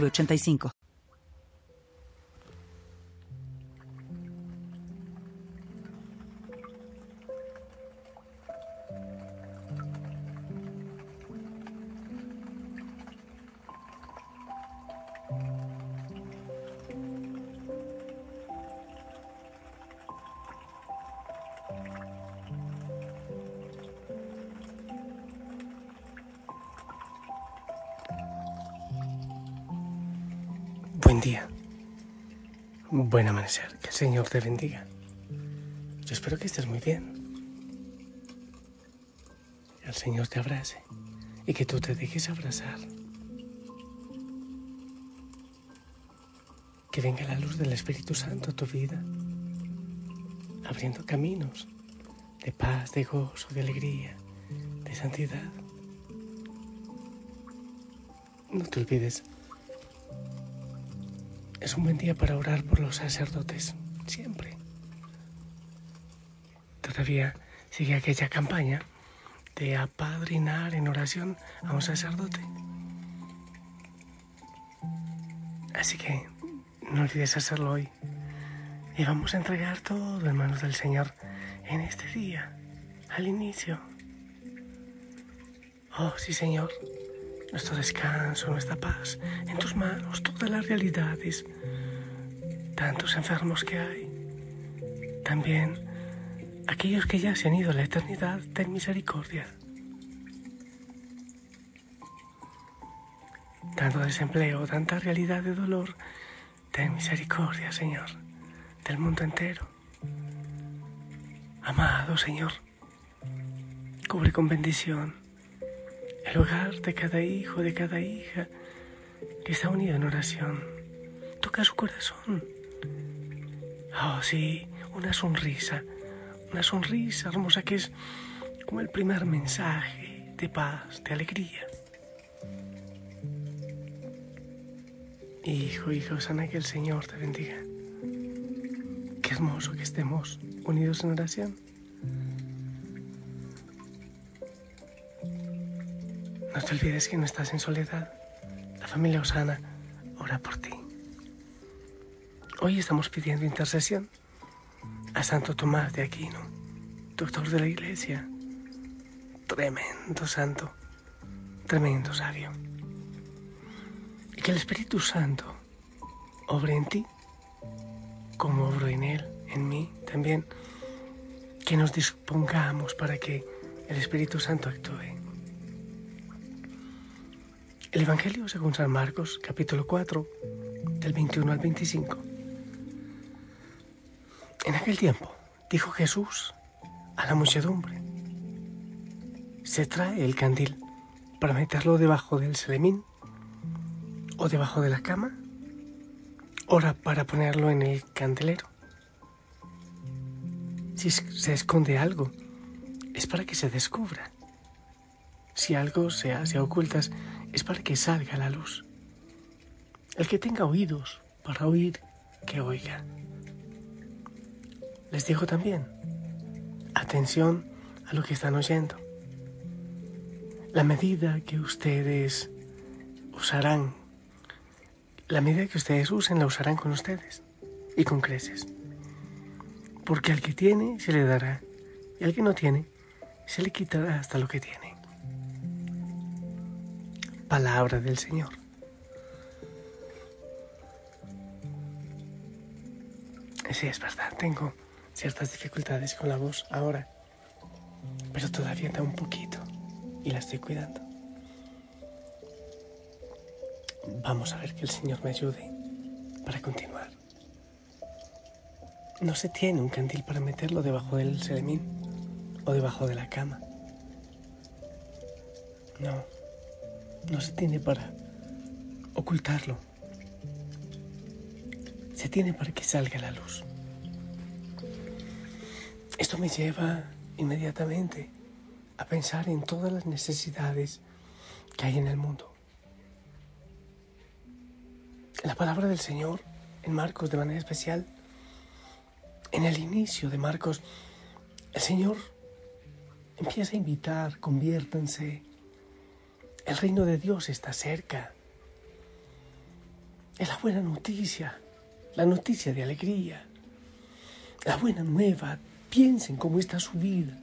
3985. Buen amanecer. Que el Señor te bendiga. Yo espero que estés muy bien. El Señor te abrace y que tú te dejes abrazar. Que venga la luz del Espíritu Santo a tu vida, abriendo caminos de paz, de gozo, de alegría, de santidad. No te olvides es un buen día para orar por los sacerdotes, siempre. Todavía sigue aquella campaña de apadrinar en oración a un sacerdote. Así que no olvides hacerlo hoy. Y vamos a entregar todo en manos del Señor en este día, al inicio. Oh, sí, Señor nuestro descanso, nuestra paz, en tus manos todas las realidades, tantos enfermos que hay, también aquellos que ya se han ido a la eternidad, ten misericordia. Tanto desempleo, tanta realidad de dolor, ten misericordia, Señor, del mundo entero. Amado Señor, cubre con bendición el hogar de cada hijo, de cada hija que está unido en oración. Toca su corazón. Oh, sí, una sonrisa, una sonrisa hermosa que es como el primer mensaje de paz, de alegría. Hijo, hijo sana, que el Señor te bendiga. Qué hermoso que estemos unidos en oración. Te olvides que no estás en soledad. La familia Osana ora por ti. Hoy estamos pidiendo intercesión a Santo Tomás de Aquino, doctor de la Iglesia. Tremendo santo, tremendo sabio. Y que el Espíritu Santo obre en ti, como obro en él, en mí también. Que nos dispongamos para que el Espíritu Santo actúe. El Evangelio según San Marcos, capítulo 4, del 21 al 25. En aquel tiempo dijo Jesús a la muchedumbre, se trae el candil para meterlo debajo del selemín o debajo de la cama, ora para ponerlo en el candelero. Si se esconde algo, es para que se descubra. Si algo se hace a ocultas, es para que salga la luz. El que tenga oídos para oír, que oiga. Les digo también, atención a lo que están oyendo. La medida que ustedes usarán, la medida que ustedes usen la usarán con ustedes y con creces. Porque al que tiene se le dará y al que no tiene se le quitará hasta lo que tiene palabra del Señor. Sí, es verdad, tengo ciertas dificultades con la voz ahora, pero todavía da un poquito y la estoy cuidando. Vamos a ver que el Señor me ayude para continuar. No se tiene un candil para meterlo debajo del selemín o debajo de la cama. No no se tiene para ocultarlo se tiene para que salga la luz. Esto me lleva inmediatamente a pensar en todas las necesidades que hay en el mundo. La palabra del Señor en Marcos de manera especial, en el inicio de Marcos, el Señor empieza a invitar, conviértanse, el reino de Dios está cerca. Es la buena noticia, la noticia de alegría, la buena nueva. Piensen cómo está su vida,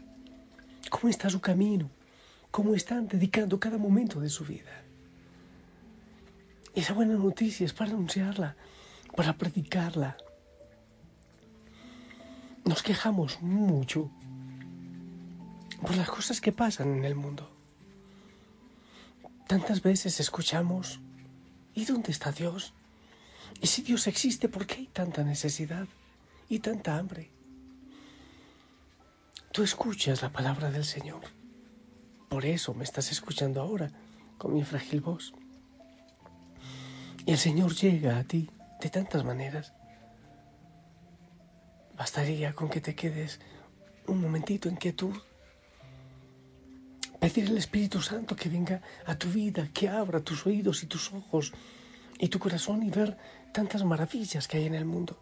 cómo está su camino, cómo están dedicando cada momento de su vida. Esa buena noticia es para anunciarla, para predicarla. Nos quejamos mucho por las cosas que pasan en el mundo. Tantas veces escuchamos, ¿y dónde está Dios? Y si Dios existe, ¿por qué hay tanta necesidad y tanta hambre? Tú escuchas la palabra del Señor. Por eso me estás escuchando ahora con mi frágil voz. Y el Señor llega a ti de tantas maneras. Bastaría con que te quedes un momentito en quietud. Pedir al Espíritu Santo que venga a tu vida, que abra tus oídos y tus ojos y tu corazón y ver tantas maravillas que hay en el mundo.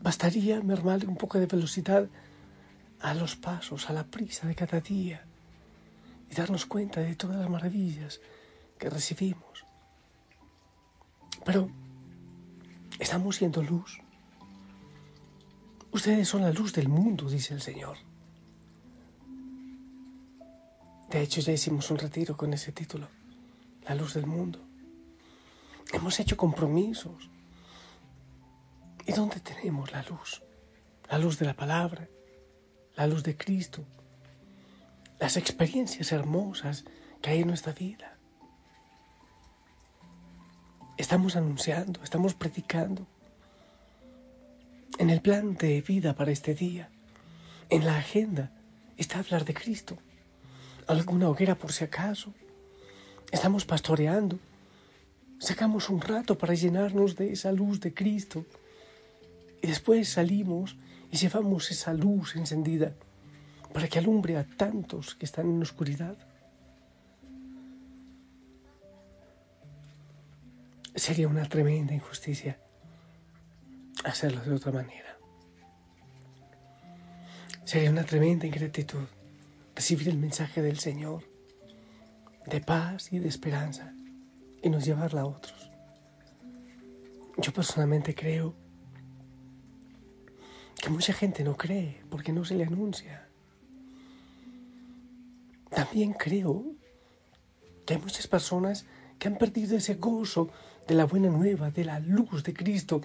Bastaría mermarle un poco de velocidad a los pasos, a la prisa de cada día y darnos cuenta de todas las maravillas que recibimos. Pero estamos siendo luz. Ustedes son la luz del mundo, dice el Señor. De hecho, ya hicimos un retiro con ese título, la luz del mundo. Hemos hecho compromisos. ¿Y dónde tenemos la luz? La luz de la palabra, la luz de Cristo, las experiencias hermosas que hay en nuestra vida. Estamos anunciando, estamos predicando. En el plan de vida para este día, en la agenda, está hablar de Cristo. Alguna hoguera por si acaso. Estamos pastoreando. Sacamos un rato para llenarnos de esa luz de Cristo. Y después salimos y llevamos esa luz encendida para que alumbre a tantos que están en oscuridad. Sería una tremenda injusticia hacerlo de otra manera. Sería una tremenda ingratitud recibir el mensaje del Señor de paz y de esperanza y nos llevarla a otros. Yo personalmente creo que mucha gente no cree porque no se le anuncia. También creo que hay muchas personas que han perdido ese gozo de la buena nueva, de la luz de Cristo,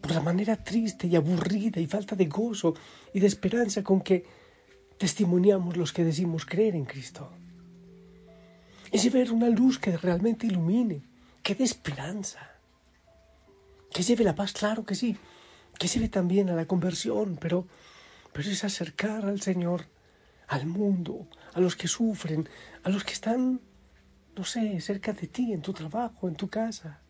por la manera triste y aburrida y falta de gozo y de esperanza con que testimoniamos los que decimos creer en Cristo. Es ver una luz que realmente ilumine, que dé esperanza, que lleve la paz, claro que sí, que lleve también a la conversión, pero, pero es acercar al Señor, al mundo, a los que sufren, a los que están no sé, cerca de ti, en tu trabajo, en tu casa.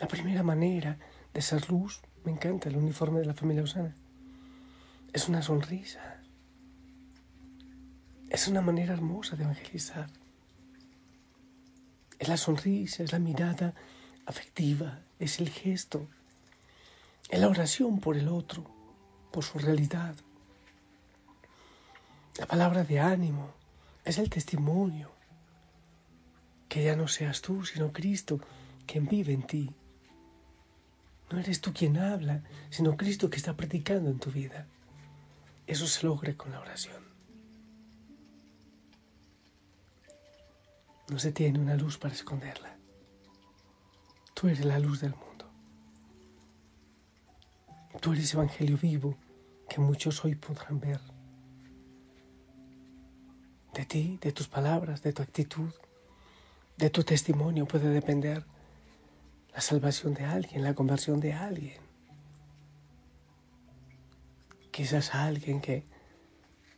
La primera manera de ser luz, me encanta el uniforme de la familia Osana, es una sonrisa. Es una manera hermosa de evangelizar. Es la sonrisa, es la mirada afectiva, es el gesto, es la oración por el otro, por su realidad. La palabra de ánimo, es el testimonio, que ya no seas tú, sino Cristo quien vive en ti. No eres tú quien habla, sino Cristo que está predicando en tu vida. Eso se logra con la oración. No se tiene una luz para esconderla. Tú eres la luz del mundo. Tú eres Evangelio vivo que muchos hoy podrán ver. De ti, de tus palabras, de tu actitud, de tu testimonio puede depender la salvación de alguien, la conversión de alguien. Quizás alguien que,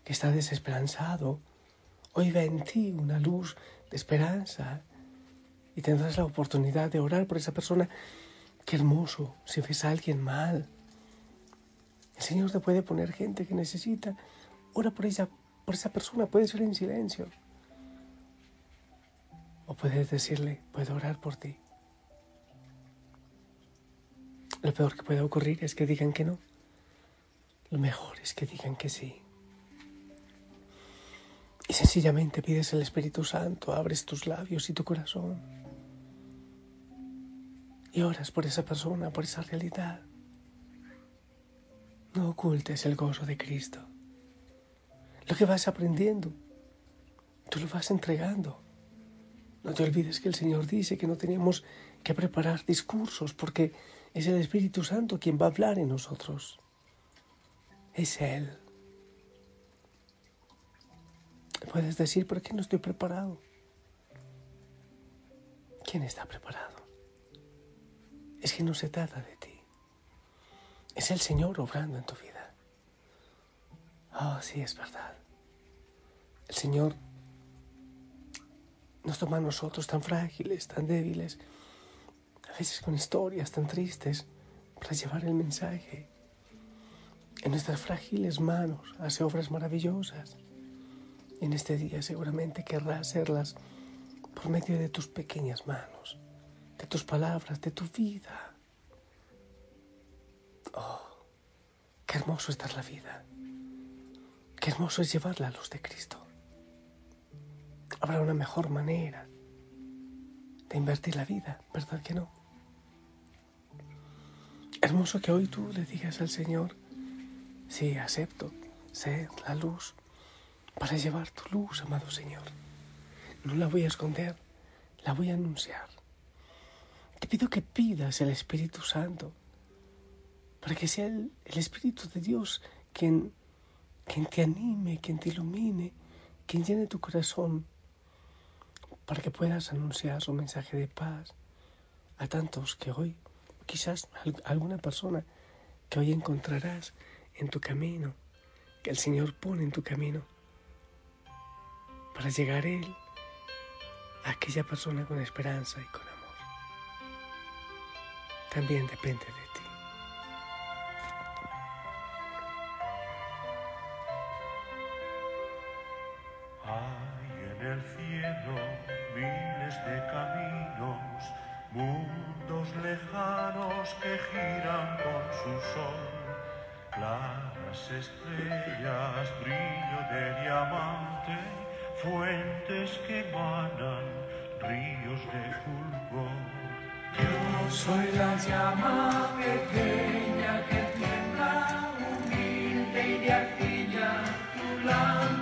que está desesperanzado hoy ve en ti una luz de esperanza y tendrás la oportunidad de orar por esa persona. Qué hermoso si ves a alguien mal. El Señor te puede poner gente que necesita. Ora por ella, por esa persona. Puede ser en silencio. O puedes decirle, puedo orar por ti. Lo peor que puede ocurrir es que digan que no. Lo mejor es que digan que sí. Y sencillamente pides el Espíritu Santo, abres tus labios y tu corazón. Y oras por esa persona, por esa realidad. No ocultes el gozo de Cristo. Lo que vas aprendiendo, tú lo vas entregando. No te olvides que el Señor dice que no tenemos que preparar discursos porque es el Espíritu Santo quien va a hablar en nosotros. Es Él. Puedes decir, ¿por qué no estoy preparado? ¿Quién está preparado? Es que no se trata de ti. Es el Señor obrando en tu vida. Oh, sí, es verdad. El Señor nos toma a nosotros tan frágiles, tan débiles, a veces con historias tan tristes, para llevar el mensaje. En nuestras frágiles manos hace obras maravillosas. En este día seguramente querrá hacerlas por medio de tus pequeñas manos, de tus palabras, de tu vida. Oh, qué hermoso es dar la vida. Qué hermoso es llevar la luz de Cristo. Habrá una mejor manera de invertir la vida, ¿verdad que no? Hermoso que hoy tú le digas al Señor, sí, acepto ser la luz para llevar tu luz, amado Señor. No la voy a esconder, la voy a anunciar. Te pido que pidas el Espíritu Santo para que sea el, Espíritu de Dios quien, quien te anime, quien te ilumine, quien llene tu corazón para que puedas anunciar su mensaje de paz a tantos que hoy, quizás alguna persona que hoy encontrarás en tu camino, que el Señor pone en tu camino para llegar Él a aquella persona con esperanza y con amor. También depende de claras estrellas, brillo de diamante fuentes que emanan ríos de fulgor. Yo soy la llama pequeña que tiembla, humilde y de arcilla, tu lámpara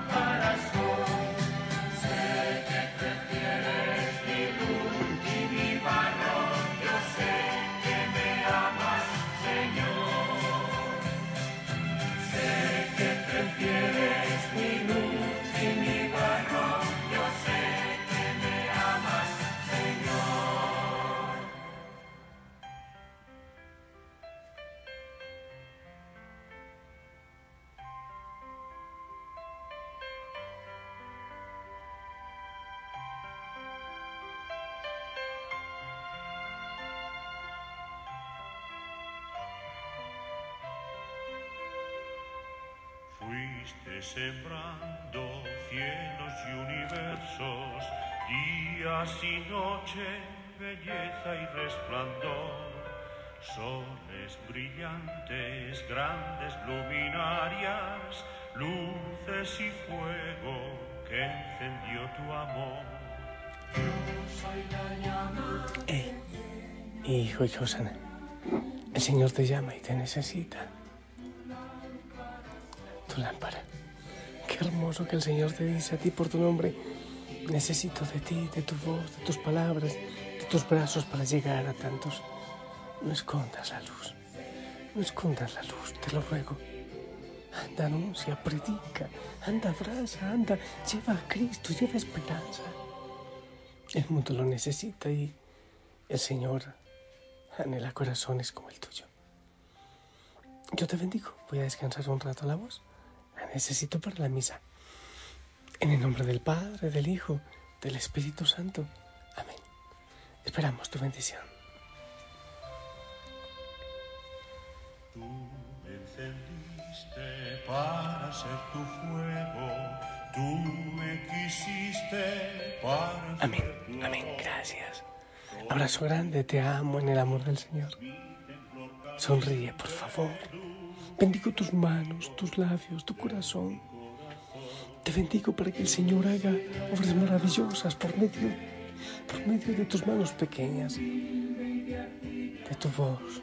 Fuiste sembrando cielos y universos, días y noche, belleza y resplandor, soles brillantes, grandes luminarias, luces y fuego que encendió tu amor. Eh, hijo y Josana, el Señor te llama y te necesita lámpara. Qué hermoso que el Señor te dice a ti por tu nombre, necesito de ti, de tu voz, de tus palabras, de tus brazos para llegar a tantos. No escondas la luz, no escondas la luz, te lo ruego. Anda, anuncia, predica, anda, abraza, anda, lleva a Cristo, lleva esperanza. El mundo lo necesita y el Señor anhela corazones como el tuyo. Yo te bendigo. Voy a descansar un rato la voz necesito para la misa. En el nombre del Padre, del Hijo, del Espíritu Santo. Amén. Esperamos tu bendición. Tú me encendiste para ser tu fuego, tú me quisiste para Amén, amén, gracias. Abrazo grande, te amo en el amor del Señor. Sonríe, por favor. Bendigo tus manos, tus labios, tu corazón. Te bendigo para que el Señor haga obras maravillosas por medio, por medio de tus manos pequeñas, de tu voz,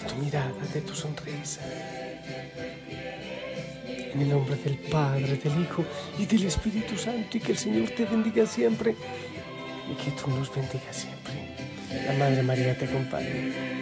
de tu mirada, de tu sonrisa. En el nombre del Padre, del Hijo y del Espíritu Santo, y que el Señor te bendiga siempre y que tú nos bendigas siempre. La Madre María te acompañe.